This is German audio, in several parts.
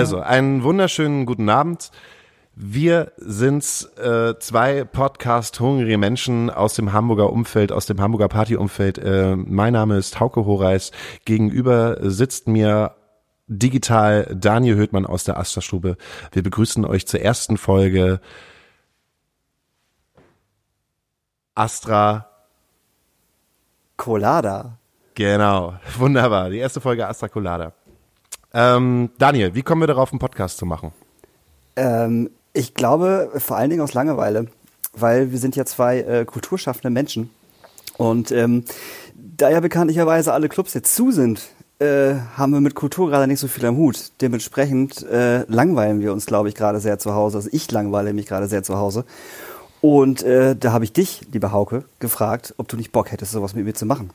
Also, einen wunderschönen guten Abend. Wir sind äh, zwei Podcast-hungrige Menschen aus dem Hamburger Umfeld, aus dem Hamburger Partyumfeld. Äh, mein Name ist Hauke Horeis. Gegenüber sitzt mir digital Daniel Höhtmann aus der Astra-Stube. Wir begrüßen euch zur ersten Folge Astra Colada. Genau, wunderbar. Die erste Folge Astra Colada. Ähm, Daniel, wie kommen wir darauf, einen Podcast zu machen? Ähm, ich glaube, vor allen Dingen aus Langeweile, weil wir sind ja zwei äh, kulturschaffende Menschen. Und ähm, da ja bekanntlicherweise alle Clubs jetzt zu sind, äh, haben wir mit Kultur gerade nicht so viel am Hut. Dementsprechend äh, langweilen wir uns, glaube ich, gerade sehr zu Hause. Also ich langweile mich gerade sehr zu Hause. Und äh, da habe ich dich, lieber Hauke, gefragt, ob du nicht Bock hättest, sowas mit mir zu machen.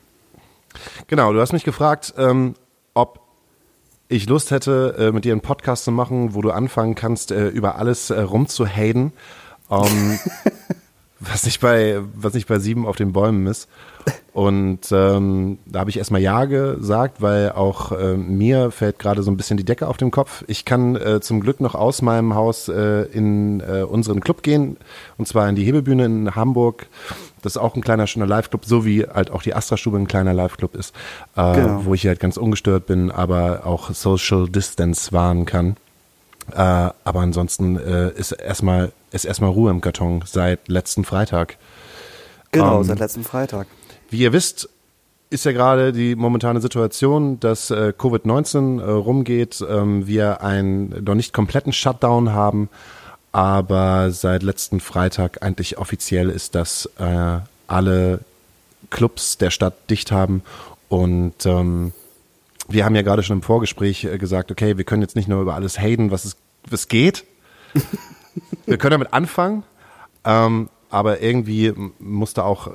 Genau, du hast mich gefragt, ähm, ob ich Lust hätte, äh, mit dir einen Podcast zu machen, wo du anfangen kannst, äh, über alles äh, rumzuhaten, ähm, was nicht bei was nicht bei sieben auf den Bäumen ist. Und ähm, da habe ich erstmal Ja gesagt, weil auch äh, mir fällt gerade so ein bisschen die Decke auf den Kopf. Ich kann äh, zum Glück noch aus meinem Haus äh, in äh, unseren Club gehen, und zwar in die Hebebühne in Hamburg. Das ist auch ein kleiner, schöner Live-Club, so wie halt auch die Astra-Stube ein kleiner Live-Club ist, äh, genau. wo ich halt ganz ungestört bin, aber auch Social Distance wahren kann. Äh, aber ansonsten äh, ist erstmal ist erstmal Ruhe im Karton seit letzten Freitag. Genau, ähm, seit letzten Freitag. Wie ihr wisst, ist ja gerade die momentane Situation, dass äh, Covid-19 äh, rumgeht, ähm, wir einen noch nicht kompletten Shutdown haben, aber seit letzten Freitag eigentlich offiziell ist, dass äh, alle Clubs der Stadt dicht haben und ähm, wir haben ja gerade schon im Vorgespräch äh, gesagt, okay, wir können jetzt nicht nur über alles haten, was es was geht. wir können damit anfangen, ähm, aber irgendwie musste auch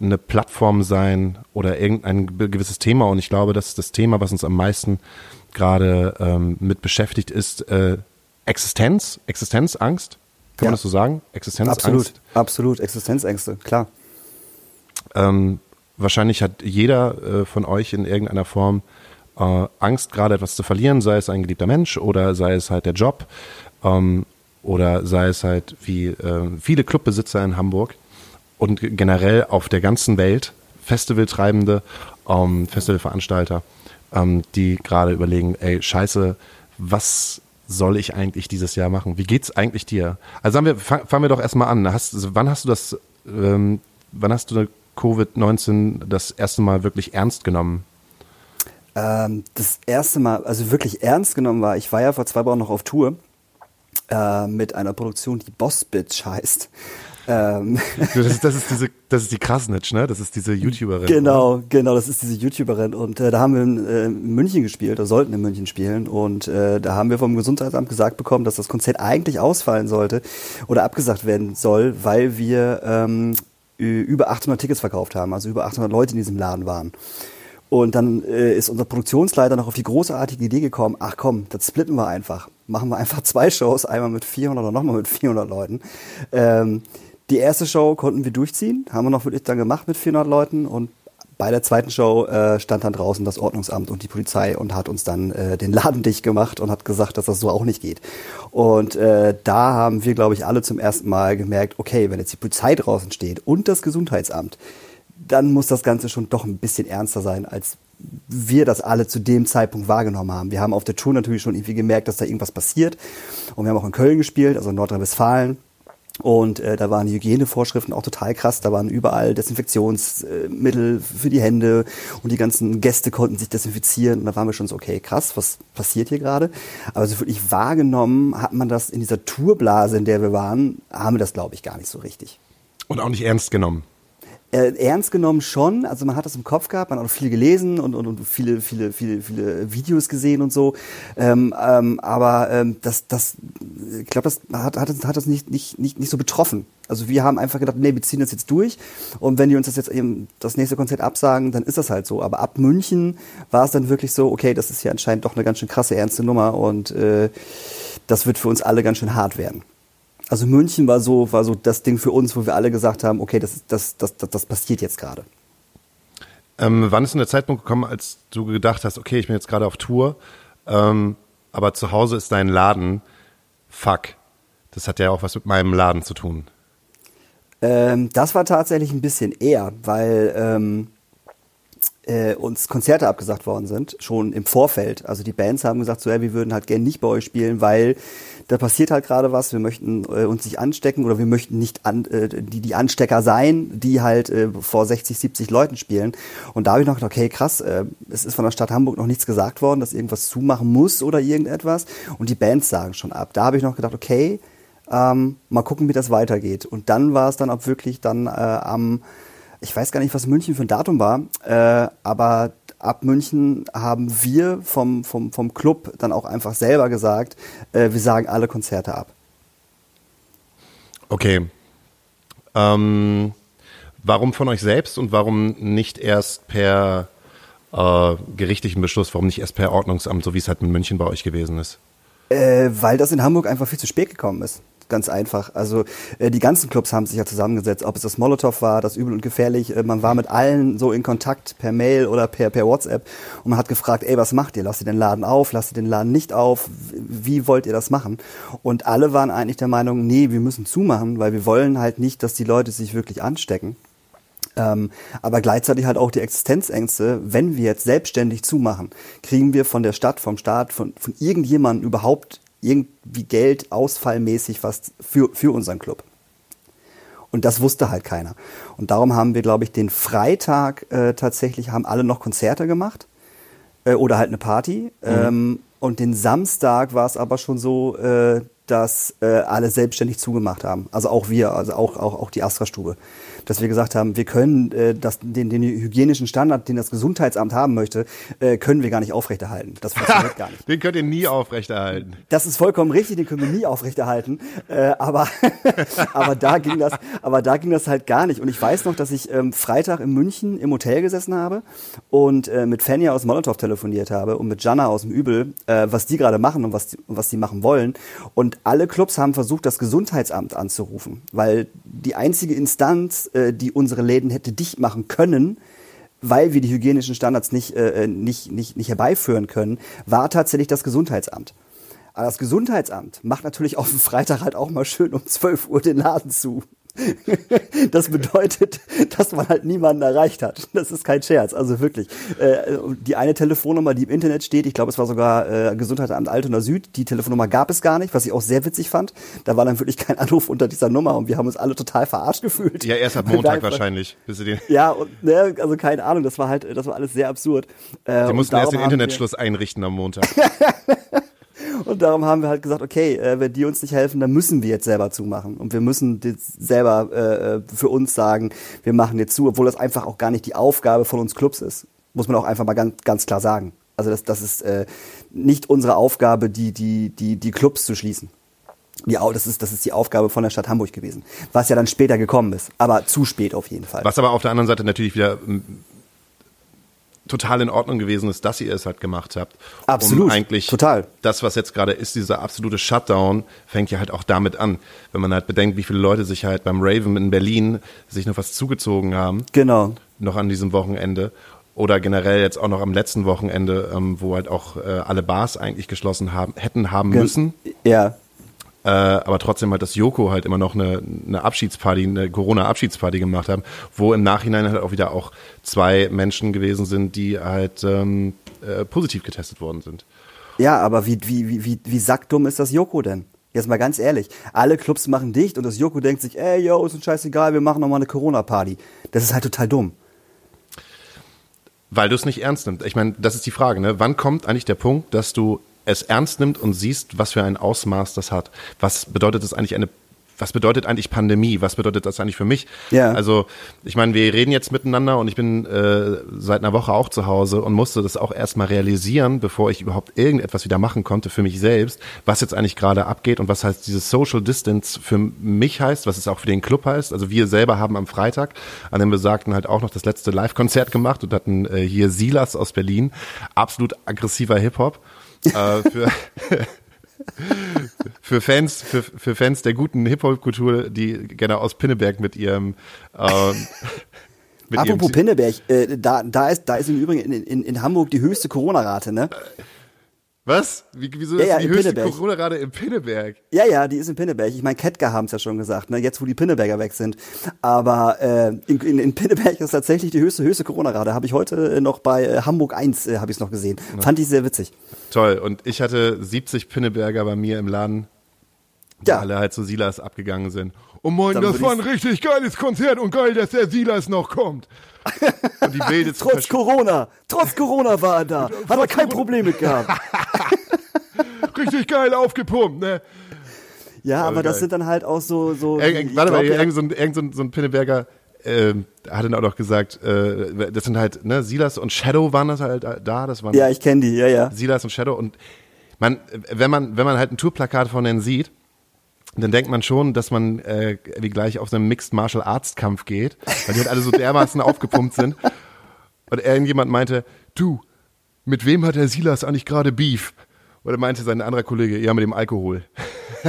eine Plattform sein oder irgendein gewisses Thema. Und ich glaube, dass das Thema, was uns am meisten gerade ähm, mit beschäftigt, ist äh, Existenz, Existenzangst. Kann ja. man das so sagen? Existenzangst. Absolut, absolut. Existenzängste, klar. Ähm, wahrscheinlich hat jeder äh, von euch in irgendeiner Form äh, Angst, gerade etwas zu verlieren, sei es ein geliebter Mensch oder sei es halt der Job ähm, oder sei es halt wie äh, viele Clubbesitzer in Hamburg und generell auf der ganzen Welt Festivaltreibende, ähm, Festivalveranstalter, ähm, die gerade überlegen, ey, scheiße, was soll ich eigentlich dieses Jahr machen? Wie geht's eigentlich dir? Also wir, fangen fang wir doch erstmal an. Hast, wann hast du das, ähm, wann hast du Covid-19 das erste Mal wirklich ernst genommen? Ähm, das erste Mal, also wirklich ernst genommen war, ich war ja vor zwei Wochen noch auf Tour äh, mit einer Produktion, die Boss Bitch heißt. Ähm. Das, ist, das, ist diese, das ist die Krasnitsch, ne? Das ist diese YouTuberin. Genau, oder? genau, das ist diese YouTuberin. Und äh, da haben wir in, äh, in München gespielt, oder sollten in München spielen. Und äh, da haben wir vom Gesundheitsamt gesagt bekommen, dass das Konzert eigentlich ausfallen sollte oder abgesagt werden soll, weil wir ähm, über 800 Tickets verkauft haben, also über 800 Leute in diesem Laden waren. Und dann äh, ist unser Produktionsleiter noch auf die großartige Idee gekommen, ach komm, das splitten wir einfach. Machen wir einfach zwei Shows, einmal mit 400 oder nochmal mit 400 Leuten. Ähm, die erste Show konnten wir durchziehen, haben wir noch wirklich dann gemacht mit 400 Leuten und bei der zweiten Show äh, stand dann draußen das Ordnungsamt und die Polizei und hat uns dann äh, den Laden dicht gemacht und hat gesagt, dass das so auch nicht geht. Und äh, da haben wir, glaube ich, alle zum ersten Mal gemerkt, okay, wenn jetzt die Polizei draußen steht und das Gesundheitsamt, dann muss das Ganze schon doch ein bisschen ernster sein, als wir das alle zu dem Zeitpunkt wahrgenommen haben. Wir haben auf der Tour natürlich schon irgendwie gemerkt, dass da irgendwas passiert. Und wir haben auch in Köln gespielt, also in Nordrhein-Westfalen. Und äh, da waren die Hygienevorschriften auch total krass. Da waren überall Desinfektionsmittel für die Hände und die ganzen Gäste konnten sich desinfizieren. Und da waren wir schon so, okay, krass, was passiert hier gerade? Aber so wirklich wahrgenommen hat man das in dieser Tourblase, in der wir waren, haben wir das, glaube ich, gar nicht so richtig. Und auch nicht ernst genommen. Äh, ernst genommen schon, also man hat das im Kopf gehabt, man hat auch viel gelesen und, und, und viele, viele, viele, viele Videos gesehen und so. Ähm, ähm, aber ähm, das, das, ich glaube, das hat, hat, hat das nicht, nicht, nicht, nicht so betroffen. Also wir haben einfach gedacht, nee, wir ziehen das jetzt durch und wenn die uns das jetzt eben das nächste Konzert absagen, dann ist das halt so. Aber ab München war es dann wirklich so, okay, das ist ja anscheinend doch eine ganz schön krasse, ernste Nummer und äh, das wird für uns alle ganz schön hart werden. Also München war so, war so das Ding für uns, wo wir alle gesagt haben, okay, das, das, das, das, das passiert jetzt gerade. Ähm, wann ist denn der Zeitpunkt gekommen, als du gedacht hast, okay, ich bin jetzt gerade auf Tour, ähm, aber zu Hause ist dein Laden, fuck, das hat ja auch was mit meinem Laden zu tun. Ähm, das war tatsächlich ein bisschen eher, weil ähm, äh, uns Konzerte abgesagt worden sind, schon im Vorfeld. Also die Bands haben gesagt, so, ja, wir würden halt gerne nicht bei euch spielen, weil da passiert halt gerade was, wir möchten äh, uns nicht anstecken oder wir möchten nicht an, äh, die, die Anstecker sein, die halt äh, vor 60, 70 Leuten spielen. Und da habe ich noch gedacht, okay, krass, äh, es ist von der Stadt Hamburg noch nichts gesagt worden, dass irgendwas zumachen muss oder irgendetwas. Und die Bands sagen schon ab. Da habe ich noch gedacht, okay, ähm, mal gucken, wie das weitergeht. Und dann war es dann auch wirklich dann äh, am ich weiß gar nicht, was München für ein Datum war, äh, aber ab München haben wir vom, vom, vom Club dann auch einfach selber gesagt, äh, wir sagen alle Konzerte ab. Okay. Ähm, warum von euch selbst und warum nicht erst per äh, gerichtlichen Beschluss, warum nicht erst per Ordnungsamt, so wie es halt in München bei euch gewesen ist? Äh, weil das in Hamburg einfach viel zu spät gekommen ist ganz einfach. Also äh, die ganzen Clubs haben sich ja zusammengesetzt, ob es das Molotow war, das Übel und Gefährlich. Äh, man war mit allen so in Kontakt per Mail oder per, per WhatsApp und man hat gefragt, ey, was macht ihr? Lasst ihr den Laden auf? Lasst ihr den Laden nicht auf? Wie wollt ihr das machen? Und alle waren eigentlich der Meinung, nee, wir müssen zumachen, weil wir wollen halt nicht, dass die Leute sich wirklich anstecken. Ähm, aber gleichzeitig halt auch die Existenzängste, wenn wir jetzt selbstständig zumachen, kriegen wir von der Stadt, vom Staat, von, von irgendjemandem überhaupt irgendwie Geld ausfallmäßig was für, für unseren Club. Und das wusste halt keiner. Und darum haben wir, glaube ich, den Freitag äh, tatsächlich, haben alle noch Konzerte gemacht äh, oder halt eine Party. Mhm. Ähm, und den Samstag war es aber schon so, äh, dass äh, alle selbstständig zugemacht haben. Also auch wir, also auch, auch, auch die Astra-Stube dass wir gesagt haben, wir können äh, das, den, den hygienischen Standard, den das Gesundheitsamt haben möchte, äh, können wir gar nicht aufrechterhalten. Das funktioniert gar nicht. Den könnt ihr nie aufrechterhalten. Das ist vollkommen richtig, den können wir nie aufrechterhalten. Äh, aber, aber da ging das, aber da ging das halt gar nicht. Und ich weiß noch, dass ich ähm, Freitag in München im Hotel gesessen habe und äh, mit Fenja aus Molotow telefoniert habe und mit Jana aus dem Übel, äh, was die gerade machen und was die, was die machen wollen. Und alle Clubs haben versucht, das Gesundheitsamt anzurufen, weil die einzige Instanz, äh, die unsere Läden hätte dicht machen können, weil wir die hygienischen Standards nicht, äh, äh, nicht, nicht, nicht herbeiführen können, war tatsächlich das Gesundheitsamt. Aber das Gesundheitsamt macht natürlich auf dem Freitag halt auch mal schön um 12 Uhr den Laden zu. Das bedeutet, dass man halt niemanden erreicht hat. Das ist kein Scherz, also wirklich. Äh, die eine Telefonnummer, die im Internet steht, ich glaube, es war sogar äh, Gesundheitsamt Altona Süd, die Telefonnummer gab es gar nicht, was ich auch sehr witzig fand. Da war dann wirklich kein Anruf unter dieser Nummer und wir haben uns alle total verarscht gefühlt. Ja, erst ab Montag wahrscheinlich. Bis den ja, und, ne, also keine Ahnung, das war halt, das war alles sehr absurd. Äh, die mussten erst den Internetschluss einrichten am Montag. Und darum haben wir halt gesagt, okay, äh, wenn die uns nicht helfen, dann müssen wir jetzt selber zumachen. Und wir müssen jetzt selber äh, für uns sagen, wir machen jetzt zu, obwohl das einfach auch gar nicht die Aufgabe von uns Clubs ist. Muss man auch einfach mal ganz, ganz klar sagen. Also das, das ist äh, nicht unsere Aufgabe, die, die, die, die Clubs zu schließen. Die, das, ist, das ist die Aufgabe von der Stadt Hamburg gewesen. Was ja dann später gekommen ist. Aber zu spät auf jeden Fall. Was aber auf der anderen Seite natürlich wieder total in Ordnung gewesen ist, dass ihr es halt gemacht habt. Absolut. Um eigentlich total. Das, was jetzt gerade ist, dieser absolute Shutdown, fängt ja halt auch damit an. Wenn man halt bedenkt, wie viele Leute sich halt beim Raven in Berlin sich noch was zugezogen haben. Genau. Noch an diesem Wochenende. Oder generell jetzt auch noch am letzten Wochenende, ähm, wo halt auch äh, alle Bars eigentlich geschlossen haben, hätten haben Gen müssen. Ja. Äh, aber trotzdem halt, dass Joko halt immer noch eine, eine Abschiedsparty, eine Corona-Abschiedsparty gemacht haben, wo im Nachhinein halt auch wieder auch zwei Menschen gewesen sind, die halt ähm, äh, positiv getestet worden sind. Ja, aber wie, wie, wie, wie, wie sackdumm ist das Joko denn? Jetzt mal ganz ehrlich, alle Clubs machen dicht und das Joko denkt sich, ey, yo, ist uns scheißegal, wir machen nochmal eine Corona-Party. Das ist halt total dumm. Weil du es nicht ernst nimmst. Ich meine, das ist die Frage, ne? Wann kommt eigentlich der Punkt, dass du es ernst nimmt und siehst, was für ein Ausmaß das hat. Was bedeutet das eigentlich eine was bedeutet eigentlich Pandemie? Was bedeutet das eigentlich für mich? Ja. Also, ich meine, wir reden jetzt miteinander und ich bin äh, seit einer Woche auch zu Hause und musste das auch erstmal realisieren, bevor ich überhaupt irgendetwas wieder machen konnte für mich selbst, was jetzt eigentlich gerade abgeht und was heißt dieses Social Distance für mich heißt, was es auch für den Club heißt. Also wir selber haben am Freitag an dem besagten halt auch noch das letzte Live-Konzert gemacht und hatten äh, hier Silas aus Berlin, absolut aggressiver Hip-Hop äh, für, für Fans, für, für Fans der guten Hip-Hop-Kultur, die gerne aus Pinneberg mit ihrem ähm, Apropos Pinneberg, äh, da, da, ist, da ist im Übrigen in, in, in Hamburg die höchste Corona-Rate, ne? Was? Wie, wieso Ja, ist ja, die höchste. Corona-Rate in Pinneberg? Ja, ja, die ist in Pinneberg. Ich meine, Kettgar haben es ja schon gesagt, ne? jetzt wo die Pinneberger weg sind. Aber äh, in, in, in Pinneberg ist tatsächlich die höchste, höchste Corona-Rate. Habe ich heute äh, noch bei äh, Hamburg 1 äh, habe ich es noch gesehen. Fand ich sehr witzig. Toll. Und ich hatte 70 Pinneberger bei mir im Laden, die Ja. alle halt zu Silas abgegangen sind. Und moin, Dann das war ein richtig geiles Konzert und geil, dass der Silas noch kommt. Und die wilde zu Trotz Corona, trotz Corona war er da. Hat er kein Problem mit gehabt. richtig geil aufgepumpt, ne? Ja, aber das geil. sind dann halt auch so. so Warte mal, irgend so ein, irgend so ein, so ein Pinneberger ähm, hat dann auch noch gesagt, äh, das sind halt, ne, Silas und Shadow waren das halt da, das waren ja, ich kenne die, ja, ja. Silas und Shadow und man, wenn man, wenn man halt ein Tourplakat von denen sieht, dann denkt man schon, dass man äh, wie gleich auf so einen Mixed Martial Arts Kampf geht, weil die halt alle so dermaßen aufgepumpt sind. Und irgendjemand meinte, du, mit wem hat der Silas eigentlich gerade Beef? Oder meinte sein anderer Kollege, ja, mit dem Alkohol.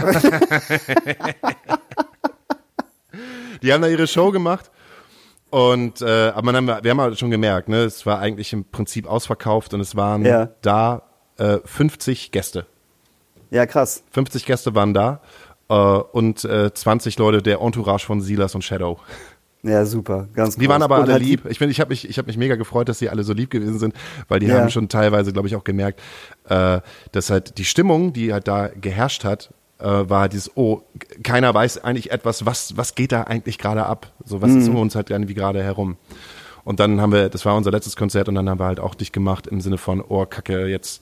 die haben da ihre Show gemacht. Und äh, aber man haben, wir haben halt schon gemerkt, ne, es war eigentlich im Prinzip ausverkauft und es waren Ja. da äh, 50 Gäste. Ja, krass. 50 Gäste waren da äh, und äh, 20 Leute der Entourage von Silas und Shadow. Ja, super. Ganz Die groß. waren aber Und alle halt die- lieb. Ich bin, ich habe mich, ich habe mich mega gefreut, dass sie alle so lieb gewesen sind, weil die Ja. haben schon teilweise, glaube ich, auch gemerkt, äh, dass halt die Stimmung, die halt da geherrscht hat, äh, war halt dieses, oh, keiner weiß eigentlich etwas, was, was geht da eigentlich gerade ab? So, was Mhm. ist um uns halt irgendwie gerade herum? Und dann haben wir, das war unser letztes Konzert und dann haben wir halt auch dicht gemacht im Sinne von, oh, Kacke, jetzt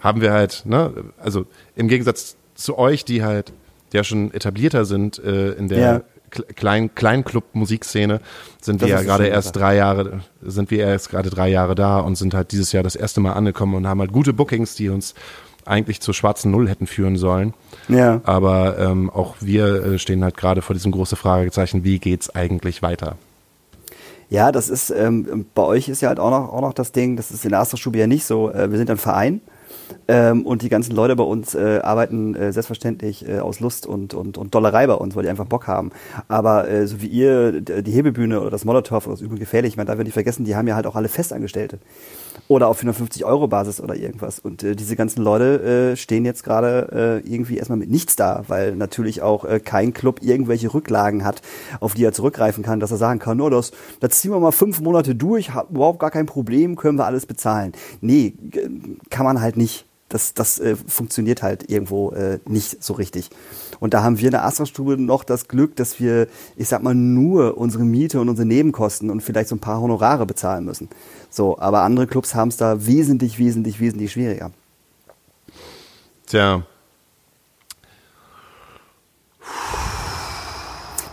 haben wir halt, ne, also im Gegensatz zu euch, die halt, der schon etablierter sind äh, in der Ja. Kle- Klein, Kleinclub-Musikszene, sind Das wir ja gerade erst drei Jahre, sind wir erst gerade drei Jahre da und sind halt dieses Jahr das erste Mal angekommen und haben halt gute Bookings, die uns eigentlich zur schwarzen Null hätten führen sollen. Ja. Aber ähm, auch wir äh, stehen halt gerade vor diesem großen Fragezeichen, wie geht's eigentlich weiter? Ja, das ist, ähm, bei euch ist ja halt auch noch, auch noch das Ding, das ist in der Astra-Stube ja nicht so, äh, wir sind ein Verein ähm, und die ganzen Leute bei uns äh, arbeiten äh, selbstverständlich äh, aus Lust und, und, und Dollerei bei uns, weil die einfach Bock haben. Aber äh, so wie ihr, die Hebebühne oder das Molotow oder das Übel gefährlich, ich meine, darf wir nicht vergessen, die haben ja halt auch alle Festangestellte. Oder auf 450 Euro Basis oder irgendwas. Und äh, diese ganzen Leute äh, stehen jetzt gerade äh, irgendwie erstmal mit nichts da, weil natürlich auch äh, kein Club irgendwelche Rücklagen hat, auf die er zurückgreifen kann, dass er sagen kann, no, das, das ziehen wir mal fünf Monate durch, überhaupt gar kein Problem, können wir alles bezahlen. Nee, kann man halt nicht. Das, das äh, funktioniert halt irgendwo äh, nicht so richtig. Und da haben wir in der Astra-Stube noch das Glück, dass wir, ich sag mal, nur unsere Miete und unsere Nebenkosten und vielleicht so ein paar Honorare bezahlen müssen. So, aber andere Clubs haben es da wesentlich, wesentlich, wesentlich schwieriger. Tja,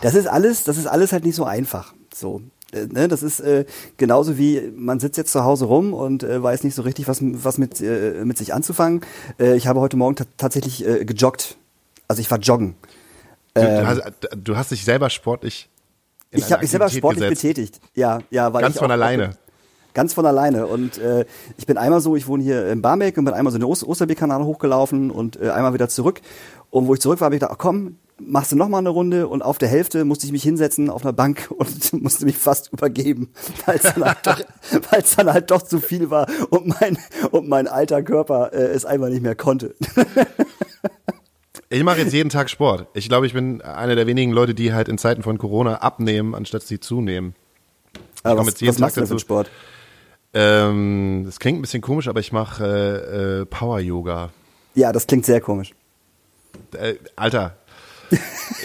Das ist alles, das ist alles halt nicht so einfach. So. Ne, das ist äh, genauso wie man sitzt jetzt zu Hause rum und äh, weiß nicht so richtig, was, was mit, äh, mit sich anzufangen. Äh, ich habe heute Morgen ta- tatsächlich äh, gejoggt. Also ich war joggen. du, Ähm, du, hast, du hast dich selber sportlich in ich habe mich selber sportlich gesetzt. betätigt. Ja, ja, weil Ganz von alleine. Ganz von alleine. Und äh, ich bin einmal so, ich wohne hier in Barmbek und bin einmal so den Oster Osterbeek-Kanal hochgelaufen und äh, einmal wieder zurück. Und wo ich zurück war, habe ich gedacht, ach, komm, machst du noch mal eine Runde und auf der Hälfte musste ich mich hinsetzen auf einer Bank und musste mich fast übergeben, weil es dann, halt doch, dann halt doch zu viel war und mein, und mein alter Körper äh, es einfach nicht mehr konnte. Ich mache jetzt jeden Tag Sport. Ich glaube, ich bin einer der wenigen Leute, die halt in Zeiten von Corona abnehmen, anstatt sie zunehmen. Aber was, jetzt jeden was machst du denn für. Sport? Ähm, das klingt ein bisschen komisch, aber ich mache äh, äh, Power-Yoga. Ja, das klingt sehr komisch. Äh, Alter,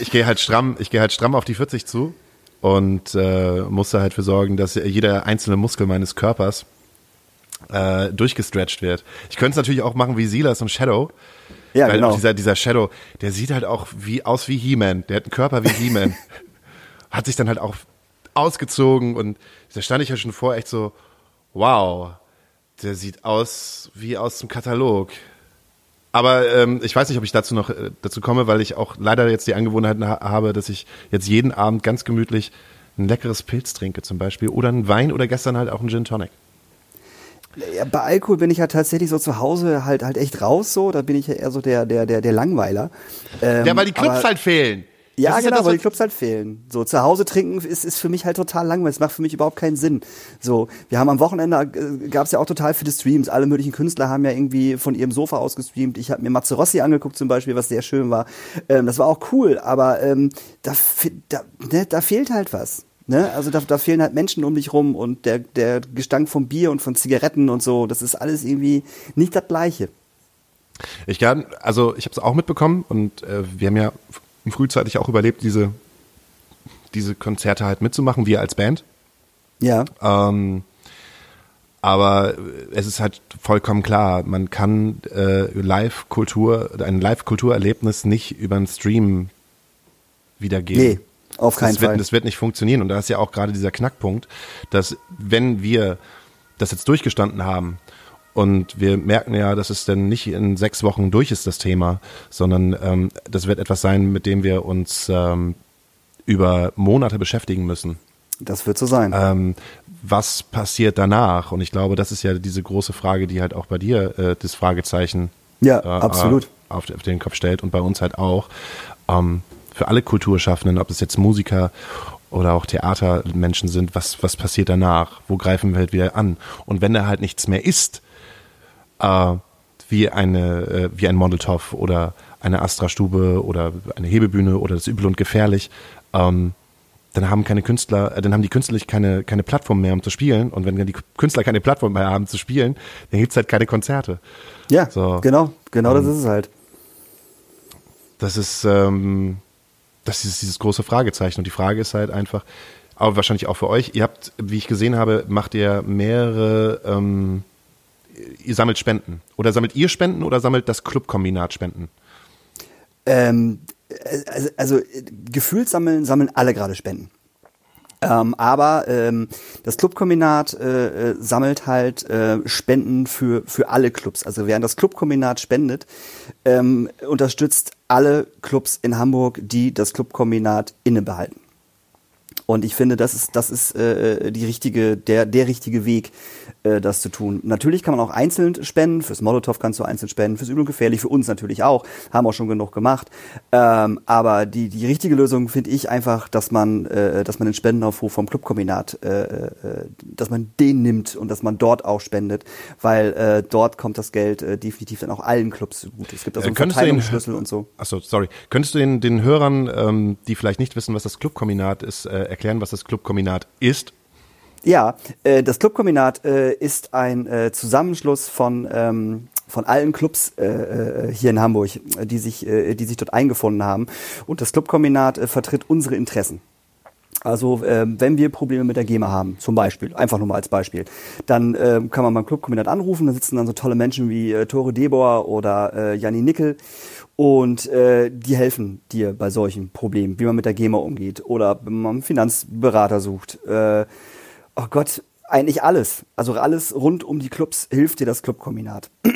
ich gehe halt stramm, ich gehe halt stramm auf die 40 zu und äh, muss da halt für sorgen, dass jeder einzelne Muskel meines Körpers äh, durchgestretcht wird. Ich könnte es natürlich auch machen wie Silas und Shadow. Ja, weil genau. auch dieser, dieser Shadow, der sieht halt auch wie aus wie He-Man. Der hat einen Körper wie He-Man. hat sich dann halt auch ausgezogen und da stand ich ja schon vor, echt so, wow, der sieht aus wie aus dem Katalog. Aber ähm, ich weiß nicht, ob ich dazu noch äh, dazu komme, weil ich auch leider jetzt die Angewohnheit ha habe, dass ich jetzt jeden Abend ganz gemütlich ein leckeres Pilz trinke zum Beispiel oder einen Wein oder gestern halt auch einen Gin Tonic. Ja, bei Alkohol bin ich ja tatsächlich so zu Hause halt halt echt raus so. Da bin ich ja eher so der der der der Langweiler. Ähm, Ja, weil die Clubs halt fehlen. Ja, Das ja genau, das, weil die Clubs halt fehlen. So, zu Hause trinken ist, ist für mich halt total langweilig. Es macht für mich überhaupt keinen Sinn. So, wir haben am Wochenende, äh, gab es ja auch total viele Streams. Alle möglichen Künstler haben ja irgendwie von ihrem Sofa aus gestreamt. Ich habe mir Matze Rossi angeguckt zum Beispiel, was sehr schön war. Ähm, das war auch cool, aber ähm, da, da, ne, da fehlt halt was. Ne? Also da, da fehlen halt Menschen um dich rum und der, der Gestank vom Bier und von Zigaretten und so, das ist alles irgendwie nicht das Gleiche. Ich kann, also ich habe es auch mitbekommen und äh, wir haben ja f- frühzeitig auch überlebt, diese, diese Konzerte halt mitzumachen, wir als Band. Ja. Ähm, aber es ist halt vollkommen klar, man kann äh, Live-Kultur, ein Live-Kulturerlebnis nicht über einen Stream wiedergeben. Nee, auf keinen das wird, Fall. Das wird nicht funktionieren. Und da ist ja auch gerade dieser Knackpunkt, dass wenn wir das jetzt durchgestanden haben und wir merken ja, dass es dann nicht in sechs Wochen durch ist, das Thema, sondern ähm, das wird etwas sein, mit dem wir uns ähm, über Monate beschäftigen müssen. Das wird so sein. Ähm, was passiert danach? Und ich glaube, das ist ja diese große Frage, die halt auch bei dir äh, das Fragezeichen Ja, äh, absolut. auf, auf den Kopf stellt und bei uns halt auch. Ähm, für alle Kulturschaffenden, ob es jetzt Musiker oder auch Theatermenschen sind, was, was passiert danach? Wo greifen wir halt wieder an? Und wenn da halt nichts mehr ist, äh, wie eine, äh, wie ein Mondeltoff oder eine Astra-Stube oder eine Hebebühne oder das Übel und Gefährlich, ähm, dann haben keine Künstler, äh, dann haben die Künstler keine, keine Plattform mehr, um zu spielen. Und wenn dann die Künstler keine Plattform mehr haben zu spielen, dann gibt's halt keine Konzerte. Ja, So. genau, genau das Ähm, ist es halt. Das ist, ähm, das ist dieses große Fragezeichen. Und die Frage ist halt einfach, aber wahrscheinlich auch für euch, ihr habt, wie ich gesehen habe, macht ihr mehrere, ähm, ihr sammelt Spenden. Oder sammelt ihr Spenden oder sammelt das Clubkombinat Spenden? Ähm, also, also äh, gefühlt sammeln, sammeln alle gerade Spenden. Ähm, aber ähm, das Clubkombinat äh, äh, sammelt halt äh, Spenden für, für alle Clubs. Also während das Clubkombinat spendet, ähm, unterstützt alle Clubs in Hamburg, die das Clubkombinat innebehalten. Und ich finde, das ist, das ist äh, die richtige, der, der richtige Weg, äh, das zu tun. Natürlich kann man auch einzeln spenden. Fürs Molotow kannst du einzeln spenden, fürs Übel und Gefährlich, für uns natürlich auch. Haben auch schon genug gemacht. Ähm, aber die, die richtige Lösung finde ich einfach, dass man, äh, dass man den Spendenaufruf vom Clubkombinat, äh, äh, dass man den nimmt und dass man dort auch spendet, weil äh, dort kommt das Geld äh, definitiv dann auch allen Clubs zugute. Es gibt da so Äh, einen du den- Verteilungsschlüssel und so. Achso, sorry. Könntest du den, den Hörern, ähm, die vielleicht nicht wissen, was das Clubkombinat ist, äh, erklären, was das Clubkombinat ist? Ja, äh, das Clubkombinat äh, ist ein äh, Zusammenschluss von ähm, von allen Clubs äh, äh, hier in Hamburg, äh, die sich äh, die sich dort eingefunden haben. Und das Clubkombinat äh, vertritt unsere Interessen. Also ähm, wenn wir Probleme mit der GEMA haben, zum Beispiel, einfach nur mal als Beispiel, dann ähm, kann man beim Clubkombinat anrufen, da sitzen dann so tolle Menschen wie äh, Tore Debor oder äh, Janni Nickel und äh, die helfen dir bei solchen Problemen, wie man mit der GEMA umgeht oder wenn man einen Finanzberater sucht. Äh, oh Gott, eigentlich alles. Also alles rund um die Clubs hilft dir das Clubkombinat.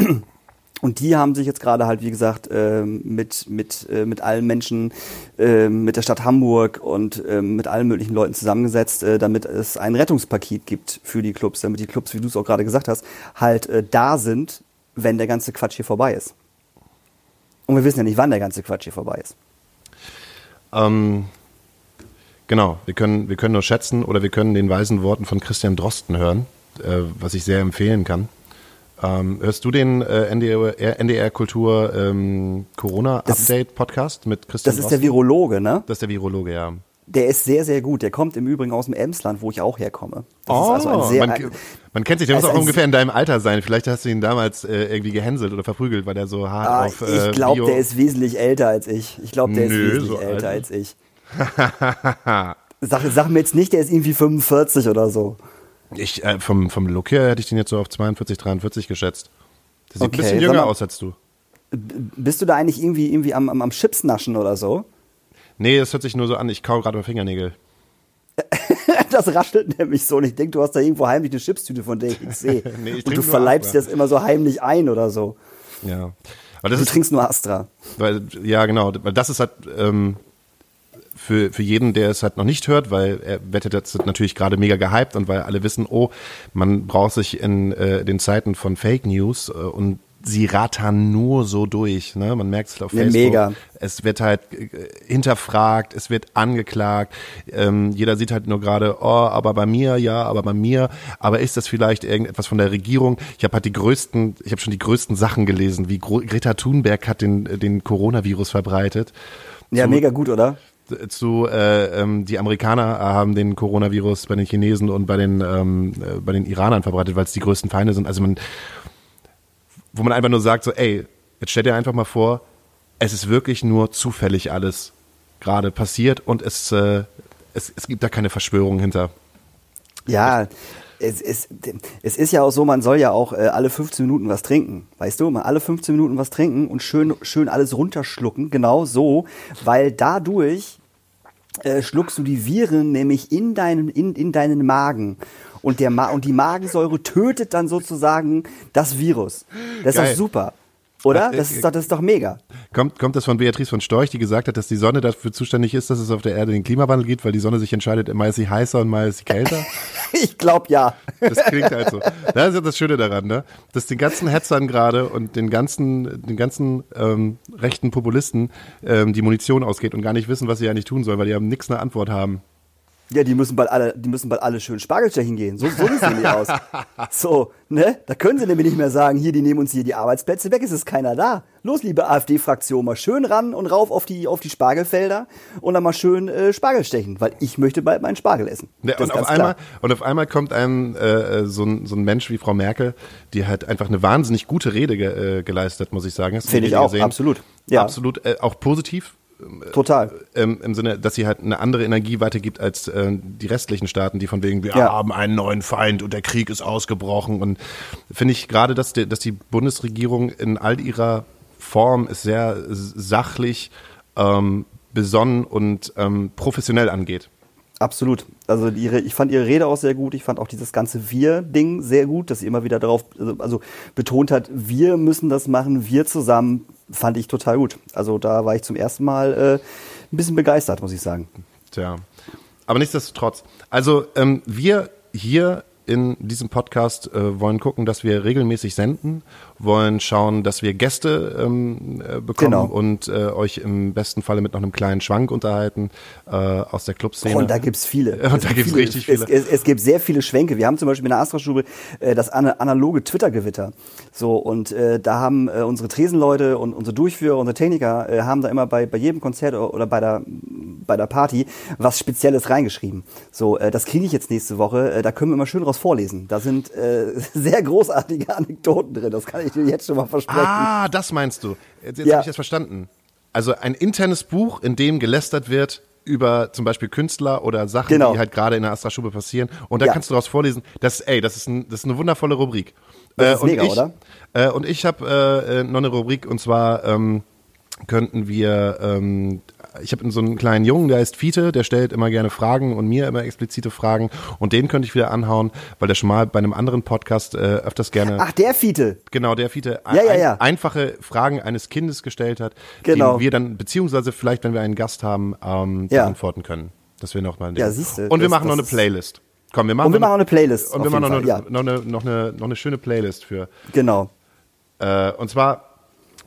Und die haben sich jetzt gerade halt, wie gesagt, ähm, mit, mit, äh, mit allen Menschen, ähm, mit der Stadt Hamburg und ähm, mit allen möglichen Leuten zusammengesetzt, äh, damit es ein Rettungspaket gibt für die Clubs, damit die Clubs, wie du es auch gerade gesagt hast, halt äh, da sind, wenn der ganze Quatsch hier vorbei ist. Und wir wissen ja nicht, wann der ganze Quatsch hier vorbei ist. Ähm, genau, wir können, wir können nur schätzen oder wir können den weisen Worten von Christian Drosten hören, äh, was ich sehr empfehlen kann. Ähm, hörst du den äh, NDR, NDR Kultur ähm, Corona Update Podcast mit Christian Das ist der Drosten? Virologe, ne? Das ist der Virologe, ja. Der ist sehr, sehr gut. Der kommt im Übrigen aus dem Emsland, wo ich auch herkomme. Das Oh, ist also ein sehr, man, man kennt sich, der muss also auch ungefähr in deinem Alter sein. Vielleicht hast du ihn damals äh, irgendwie gehänselt oder verprügelt, weil der so hart Ah, auf äh, ich glaube, der ist wesentlich älter als ich. Ich glaube, der Nö, ist wesentlich so alt älter nicht. als ich. Sag, sag mir jetzt nicht, der ist irgendwie 45 oder so. Ich, äh, vom, vom Look her hätte ich den jetzt so auf 42, 43 geschätzt. Der sieht Okay, ein bisschen jünger mal- aus als du. Bist du da eigentlich irgendwie, irgendwie am, am, am Chips naschen oder so? Nee, das hört sich nur so an. Ich kau gerade mit Fingernägel. Das raschelt nämlich so und ich denke, du hast da irgendwo heimlich eine Chipstüte, von der ich nichts sehe. Nee, ich und du verleibst Astra. das immer so heimlich ein oder so. Ja. Aber das Du ist, trinkst nur Astra. weil, ja, genau. Das ist halt ähm, für, für jeden, der es halt noch nicht hört, weil er wettet jetzt natürlich gerade mega gehypt und weil alle wissen, oh, man braucht sich in äh, den Zeiten von Fake News äh, und sie rattern nur so durch. Ne? Man merkt es auf Ja, Facebook. mega. Es wird halt äh, hinterfragt, es wird angeklagt. Ähm, jeder sieht halt nur gerade, oh, aber bei mir, ja, aber bei mir. Aber ist das vielleicht irgendetwas von der Regierung? Ich habe halt die größten, ich habe schon die größten Sachen gelesen, wie Greta Thunberg hat den, den Coronavirus verbreitet. Ja, Zu- mega gut, oder? Zu äh, ähm, die Amerikaner haben den Coronavirus bei den Chinesen und bei den ähm, äh, bei den Iranern verbreitet, weil es die größten Feinde sind. Also man, wo man einfach nur sagt so, ey, jetzt stell dir einfach mal vor, es ist wirklich nur zufällig alles gerade passiert und es äh, es, es gibt da keine Verschwörung hinter. Ja, es, es, es ist ja auch so, man soll ja auch äh, alle 15 Minuten was trinken. Weißt du, mal alle 15 Minuten was trinken und schön, schön alles runterschlucken. Genau so, weil dadurch äh, schluckst du die Viren nämlich in deinen, in, in deinen Magen. Und, der Ma und die Magensäure tötet dann sozusagen das Virus. Das ist Geil. doch super. Oder? Das äh, ist doch, das ist doch mega. Kommt, kommt das von Beatrice von Storch, die gesagt hat, dass die Sonne dafür zuständig ist, dass es auf der Erde den Klimawandel gibt, weil die Sonne sich entscheidet, mal ist sie heißer und mal ist sie kälter? Ich glaube ja. Das klingt halt so. Das ist ja das Schöne daran, ne? Dass den ganzen Hetzern gerade und den ganzen, den ganzen ähm, rechten Populisten ähm, die Munition ausgeht und gar nicht wissen, was sie eigentlich tun sollen, weil die haben nichts eine Antwort haben. Ja, die müssen bald alle, die müssen bald alle schön Spargelstechen gehen. So, so sieht es nämlich aus. So, ne? Da können sie nämlich nicht mehr sagen, hier, die nehmen uns hier die Arbeitsplätze weg, es ist keiner da. Los, liebe AfD-Fraktion, mal schön ran und rauf auf die, auf die Spargelfelder und dann mal schön äh, Spargel stechen, weil ich möchte bald meinen Spargel essen. Ja, und, auf einmal, und auf einmal kommt einem äh, so, ein, so ein Mensch wie Frau Merkel, die halt einfach eine wahnsinnig gute Rede ge, äh, geleistet muss ich sagen. Finde ich auch, gesehen? absolut. Ja. Absolut, äh, auch positiv. Total. ähm, im Sinne, dass sie halt eine andere Energie weitergibt als äh, die restlichen Staaten, die von wegen, wir Ja. haben einen neuen Feind und der Krieg ist ausgebrochen. Und finde ich gerade, dass, die- dass die Bundesregierung in all ihrer Form es sehr sachlich, ähm, besonnen und ähm, professionell angeht. Absolut. Also ihre, ich fand ihre Rede auch sehr gut. Ich fand auch dieses ganze Wir-Ding sehr gut, dass sie immer wieder darauf, also, also betont hat, wir müssen das machen, wir zusammen, fand ich total gut. Also da war ich zum ersten Mal äh, ein bisschen begeistert, muss ich sagen. Tja. Aber nichtsdestotrotz. Also ähm, wir hier in diesem Podcast äh, wollen gucken, dass wir regelmäßig senden, wollen schauen, dass wir Gäste ähm, äh, bekommen Genau. und äh, euch im besten Falle mit noch einem kleinen Schwank unterhalten äh, aus der Clubszene. Und da gibt's viele. Ja, und Es da gibt gibt's richtig Es, viele. es, es gibt sehr viele Schwenke. Wir haben zum Beispiel in der Astra-Stube äh, das ana analoge Twitter-Gewitter. So, und äh, da haben äh, unsere Tresenleute und unsere Durchführer, unsere Techniker, äh, haben da immer bei, bei jedem Konzert oder bei der, bei der Party was Spezielles reingeschrieben. So, äh, das kriege ich jetzt nächste Woche. Äh, da können wir immer schön draus vorlesen. Da sind äh, sehr großartige Anekdoten drin. Das kann ich dir jetzt schon mal versprechen. Ah, das meinst du. Jetzt, jetzt Ja. habe ich das verstanden. Also ein internes Buch, in dem gelästert wird über zum Beispiel Künstler oder Sachen, Genau. die halt gerade in der Astra-Stube passieren. Und da Ja. kannst du daraus vorlesen. Das, ey, das ist, ein, das ist eine wundervolle Rubrik. Das ist und mega, ich, oder? Äh, und ich habe äh, äh, noch eine Rubrik und zwar ähm, könnten wir, ähm, ich habe so einen kleinen Jungen, der heißt Fiete, der stellt immer gerne Fragen und mir immer explizite Fragen und den könnte ich wieder anhauen, weil der schon mal bei einem anderen Podcast äh, öfters gerne Ach, der Fiete. Genau, der Fiete Ja, ja, ja. einfache Fragen eines Kindes gestellt hat, Genau. die wir dann, beziehungsweise vielleicht, wenn wir einen Gast haben, ähm, Ja. beantworten können. Das wir noch mal Ja, siehste, Und wir das- machen noch eine ist- Playlist. Komm, wir machen, Und wir noch machen auch eine Playlist, Und wir machen noch jeden eine, Fall, noch, eine, noch, eine, noch eine schöne Playlist für. Genau. Äh, und zwar,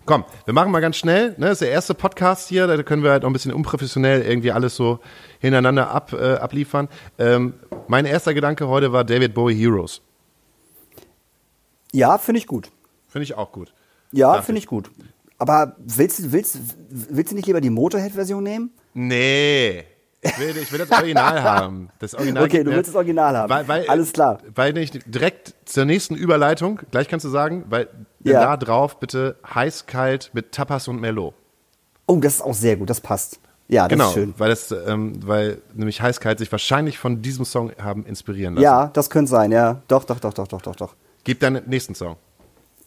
komm, wir machen mal ganz schnell, ne, das ist der erste Podcast hier, da können wir halt noch ein bisschen unprofessionell irgendwie alles so hintereinander ab, äh, abliefern. Ähm, mein erster Gedanke heute war David Bowie Heroes. Ja, finde ich gut. Finde ich auch gut. Ja, finde ich gut. Aber willst, du- willst, willst du nicht lieber die Motorhead-Version nehmen? Nee. Ich will, ich will das Original haben. Das Original Okay, du willst das Original haben. Weil, weil, Alles klar. Weil nicht direkt zur nächsten Überleitung, gleich kannst du sagen, weil Ja. da drauf bitte heiß-kalt mit Tapas und Merlot. Oh, das ist auch sehr gut, das passt. Ja, das Genau, ist schön. weil das, ähm, weil nämlich heiß-kalt sich wahrscheinlich von diesem Song haben inspirieren lassen. Ja, das könnte sein, ja. Doch, doch, doch, doch, doch, doch, doch. Gib deinen nächsten Song.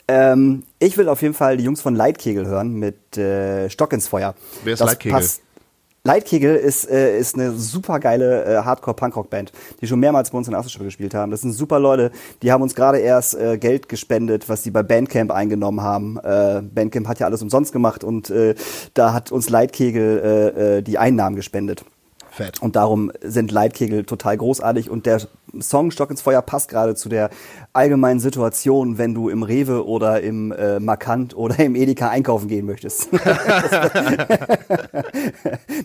Ähm, ich will auf jeden Fall die Jungs von Leitkegel hören mit äh, Stock ins Feuer. Wer ist das Leitkegel? passt- Leitkegel ist, äh, ist eine super geile äh, Hardcore-Punkrock-Band, die schon mehrmals bei uns in der Astroschule gespielt haben. Das sind super Leute, die haben uns gerade erst äh, Geld gespendet, was sie bei Bandcamp eingenommen haben. Äh, Bandcamp hat ja alles umsonst gemacht und äh, da hat uns Leitkegel äh, äh, die Einnahmen gespendet. Fett. Und darum sind Leitkegel total großartig und der Song Stock ins Feuer passt gerade zu der allgemeinen Situation, wenn du im Rewe oder im äh, Markant oder im Edeka einkaufen gehen möchtest.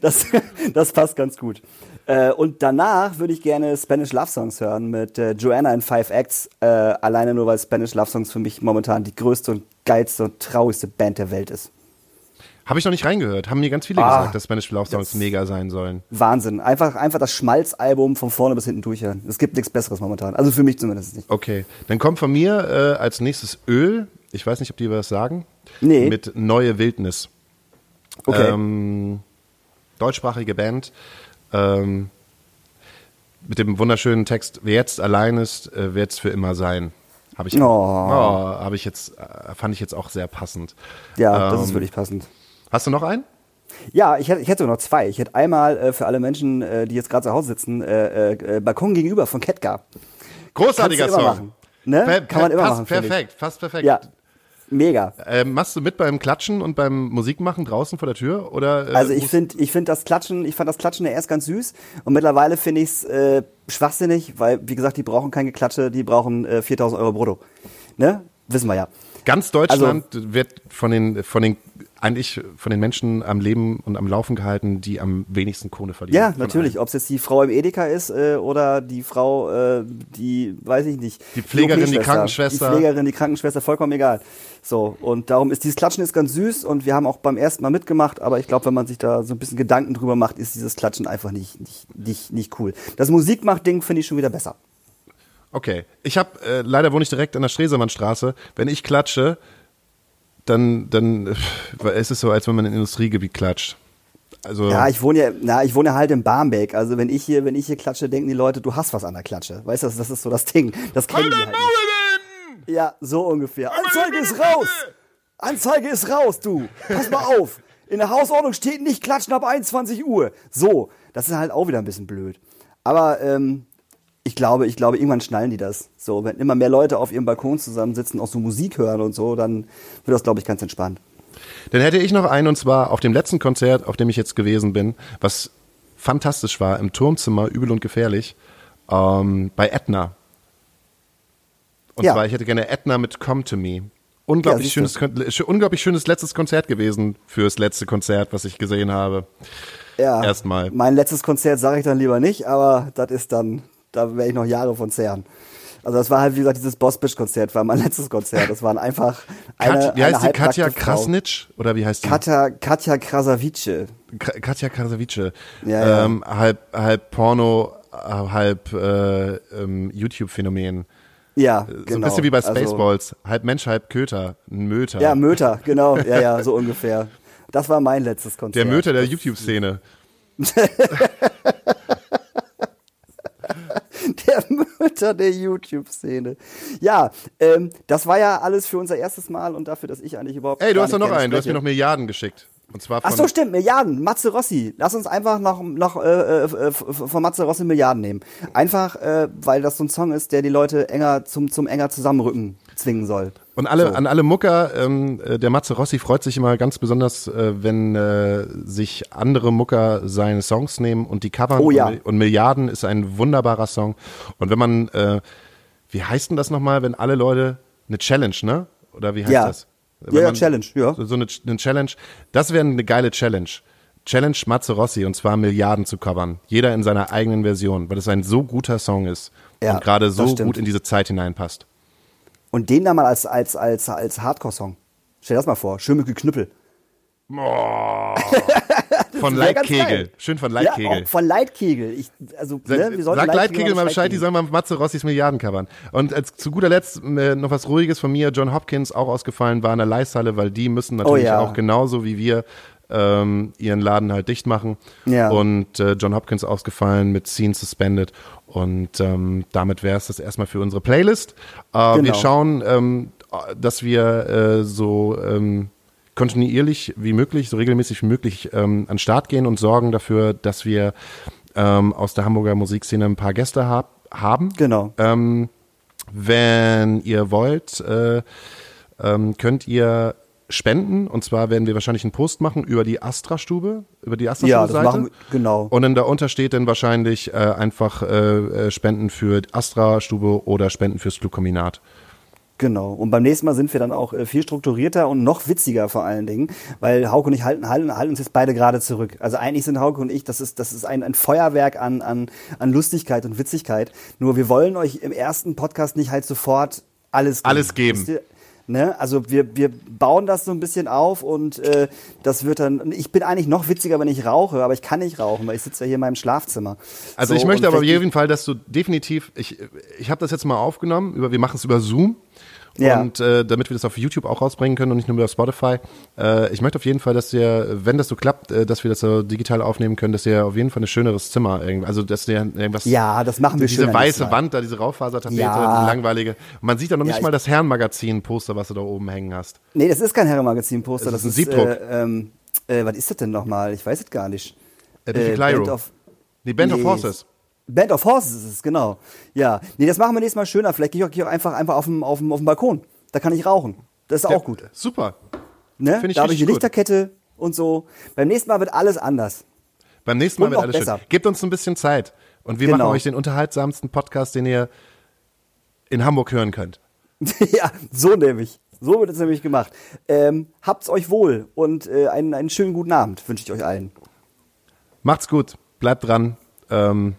das, das passt ganz gut. Äh, und danach würde ich gerne Spanish Love Songs hören mit äh, Joanna in Five Acts. Äh, alleine nur, weil Spanish Love Songs für mich momentan die größte und geilste und traurigste Band der Welt ist. Habe ich noch nicht reingehört. Haben mir ganz viele ah, gesagt, dass Spanish Love Songs mega sein sollen. Wahnsinn. Einfach, einfach das Schmalzalbum von vorne bis hinten durchhören. Es gibt nichts Besseres momentan. Also für mich zumindest nicht. Okay. Dann kommt von mir äh, als nächstes Öl. Ich weiß nicht, ob die was sagen. Nee. Mit Neue Wildnis. Okay. Ähm, deutschsprachige Band. Ähm, mit dem wunderschönen Text, wer jetzt allein ist, äh, wird es für immer sein. Habe ich, oh. oh, hab ich jetzt, äh, fand ich jetzt auch sehr passend. Ja, ähm, das ist ähm, wirklich passend. Hast du noch einen? Ja, ich hätte, ich hätte noch zwei. Ich hätte einmal äh, für alle Menschen, äh, die jetzt gerade zu Hause sitzen, äh, äh, Balkon gegenüber von Ketka. Großartiger Song. Machen, ne? Per Kann man immer machen. Perfekt, fast perfekt. Ja, Mega. Ähm, machst du mit beim Klatschen und beim Musikmachen draußen vor der Tür? Oder, äh, also ich finde ich find das Klatschen, ich fand das Klatschen ja erst ganz süß und mittlerweile finde ich es äh, schwachsinnig, weil, wie gesagt, die brauchen kein Geklatsche, die brauchen äh, 4000 Euro brutto. Ne? Wissen wir ja. Ganz Deutschland also, wird von den, von den eigentlich von den Menschen am Leben und am Laufen gehalten, die am wenigsten Kohle verdienen. Ja, natürlich. Ob es jetzt die Frau im Edeka ist äh, oder die Frau, äh, die, weiß ich nicht. Die Pflegerin, die Krankenschwester. Die Pflegerin, die Krankenschwester, vollkommen egal. So, und darum ist dieses Klatschen ist ganz süß und wir haben auch beim ersten Mal mitgemacht, aber ich glaube, wenn man sich da so ein bisschen Gedanken drüber macht, ist dieses Klatschen einfach nicht, nicht, nicht, nicht cool. Das Musikmacht-Ding finde ich schon wieder besser. Okay. Ich habe, äh, leider wohne ich direkt an der Stresemannstraße. Wenn ich klatsche, dann, dann äh, ist es so, als wenn man in ein Industriegebiet klatscht. Also ja, ich wohne ja, na, ich wohne halt in Barmbek. Also wenn ich hier, wenn ich hier klatsche, denken die Leute, du hast was an der Klatsche. Weißt du, das, das ist so das Ding. Das kennen die halt nicht. Ja, so ungefähr. Anzeige ist raus! Anzeige ist raus, du! Pass mal auf! In der Hausordnung steht nicht klatschen ab 21 Uhr. So, das ist halt auch wieder ein bisschen blöd. Aber ähm, ich glaube, ich glaube, irgendwann schnallen die das. So, wenn immer mehr Leute auf ihrem Balkon zusammensitzen, auch so Musik hören und so, dann wird das, glaube ich, ganz entspannt. Dann hätte ich noch einen, und zwar auf dem letzten Konzert, auf dem ich jetzt gewesen bin, was fantastisch war, im Turmzimmer, übel und gefährlich, ähm, bei Etna. Und ja. zwar, ich hätte gerne Etna mit Come to Me. Unglaublich, ja, schönes, unglaublich schönes letztes Konzert gewesen fürs letzte Konzert, was ich gesehen habe. Ja. Erstmal. Mein letztes Konzert sage ich dann lieber nicht, aber das ist dann da werde ich noch Jahre von zehren. Also das war halt, wie gesagt, dieses Boss-Bitch-Konzert war mein letztes Konzert. Das waren einfach eine, Kat, Wie heißt eine die? Katja Krasnitsch? Oder wie heißt die? Katja, Katja Krasavice. Katja Krasavice. Ja, ja. Ähm, halb, halb Porno, halb äh, ähm, YouTube-Phänomen. Ja, genau. So ein genau. bisschen wie bei also Spaceballs. Also, halb Mensch, halb Köter. Ein Möter. Ja, Möter, genau. Ja, ja, so ungefähr. Das war mein letztes Konzert. Der Möter der YouTube-Szene. der Mütter der YouTube-Szene. Ja, ähm, das war ja alles für unser erstes Mal und dafür, dass ich eigentlich überhaupt. Ey, du hast doch noch einen, du hast mir noch Milliarden geschickt. Und zwar von Ach so, stimmt, Milliarden. Matze Rossi. Lass uns einfach noch, noch äh, äh, von Matze Rossi Milliarden nehmen. Einfach, äh, weil das so ein Song ist, der die Leute enger zum, zum enger zusammenrücken zwingen soll. Und alle, so. an alle Mucker, ähm, äh, der Matze Rossi freut sich immer ganz besonders, äh, wenn äh, sich andere Mucker seine Songs nehmen und die covern. Oh, ja. und, und Milliarden ist ein wunderbarer Song. Und wenn man, äh, wie heißt denn das nochmal, wenn alle Leute, eine Challenge, ne? Oder wie heißt ja. das? ja, ja, Challenge, ja. So, so eine, eine Challenge. Das wäre eine geile Challenge. Challenge Matze Rossi und zwar Milliarden zu covern. Jeder in seiner eigenen Version, weil es ein so guter Song ist ja, und gerade so gut in diese Zeit hineinpasst. Und den dann mal als, als, als, als Hardcore-Song. Stell dir das mal vor. Schön mit Geknüppel. Oh. von Leitkegel. Schön von Leitkegel. Ja, von Leitkegel. Ich, also, ne, wir Sag Leitkegel, Leitkegel mal Bescheid, die sollen mal Matze Rossis Milliarden covern. Und als, zu guter Letzt äh, noch was Ruhiges von mir. John Hopkins auch ausgefallen war in der Leisthalle, weil die müssen natürlich oh, ja. auch genauso wie wir ähm, ihren Laden halt dicht machen. Ja. Und äh, John Hopkins ausgefallen mit Scene Suspended. Und ähm, damit wäre es das erstmal für unsere Playlist. Äh, genau. Wir schauen, ähm, dass wir äh, so ähm, kontinuierlich wie möglich, so regelmäßig wie möglich ähm, an den Start gehen und sorgen dafür, dass wir ähm, aus der Hamburger Musikszene ein paar Gäste hab, haben. Genau. Wenn ihr wollt, äh, könnt ihr spenden. Und zwar werden wir wahrscheinlich einen Post machen über die Astra-Stube, über die Ja, Astra-Stube-Seite. das machen wir, genau. Und dann darunter steht dann wahrscheinlich äh, einfach äh, äh, Spenden für Astra-Stube oder Spenden fürs Flugkombinat. Genau. Und beim nächsten Mal sind wir dann auch äh, viel strukturierter und noch witziger vor allen Dingen, weil Hauke und ich halten, halten, halten uns jetzt beide gerade zurück. Also eigentlich sind Hauke und ich, das ist, das ist ein, ein Feuerwerk an, an, an Lustigkeit und Witzigkeit. Nur wir wollen euch im ersten Podcast nicht halt sofort alles geben. Alles geben. Ne? Also wir, wir bauen das so ein bisschen auf und äh, das wird dann. Ich bin eigentlich noch witziger, wenn ich rauche, aber ich kann nicht rauchen, weil ich sitze ja hier in meinem Schlafzimmer. Also So, ich möchte aber auf jeden Fall, dass du definitiv, ich, ich habe das jetzt mal aufgenommen, über, wir machen es über Zoom. Ja. Und äh, damit wir das auf YouTube auch rausbringen können und nicht nur über Spotify. Äh, ich möchte auf jeden Fall, dass wir, wenn das so klappt, äh, dass wir das so digital aufnehmen können, dass wir auf jeden Fall ein schöneres Zimmer irgendwie, also dass wir irgendwas. Ja, das machen wir Diese weiße. Wand da, diese Raufasertapete, Ja. die langweilige. Und man sieht da noch nicht ich- mal das Herrenmagazin-Poster, was du da oben hängen hast. Nee, das ist kein Herrenmagazin-Poster. Das Das, ist ein Siebdruck. Äh, ähm, äh, was ist das denn nochmal? Ich weiß es gar nicht. Äh, Biffy Clyro. Band of, Die Band of Nee. Horses. Band of Horses ist es, genau. Ja. Nee, das machen wir nächstes Mal schöner. Vielleicht gehe ich auch, gehe ich auch einfach, einfach auf dem, auf, dem, auf dem Balkon. Da kann ich rauchen. Das ist auch gut. Super. Ne? Finde ich da habe ich eine gut. Lichterkette und so. Beim nächsten Mal wird alles anders. Beim nächsten Mal Und wird alles besser. schön. Gebt uns ein bisschen Zeit. Und wir Genau. machen euch den unterhaltsamsten Podcast, den ihr in Hamburg hören könnt. ja, so nämlich. So wird es nämlich gemacht. Ähm, habt's euch wohl und äh, einen, einen schönen guten Abend wünsche ich euch allen. Macht's gut, bleibt dran, ähm,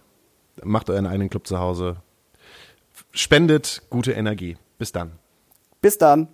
macht euren eigenen Club zu Hause, spendet gute Energie. Bis dann. Bis dann.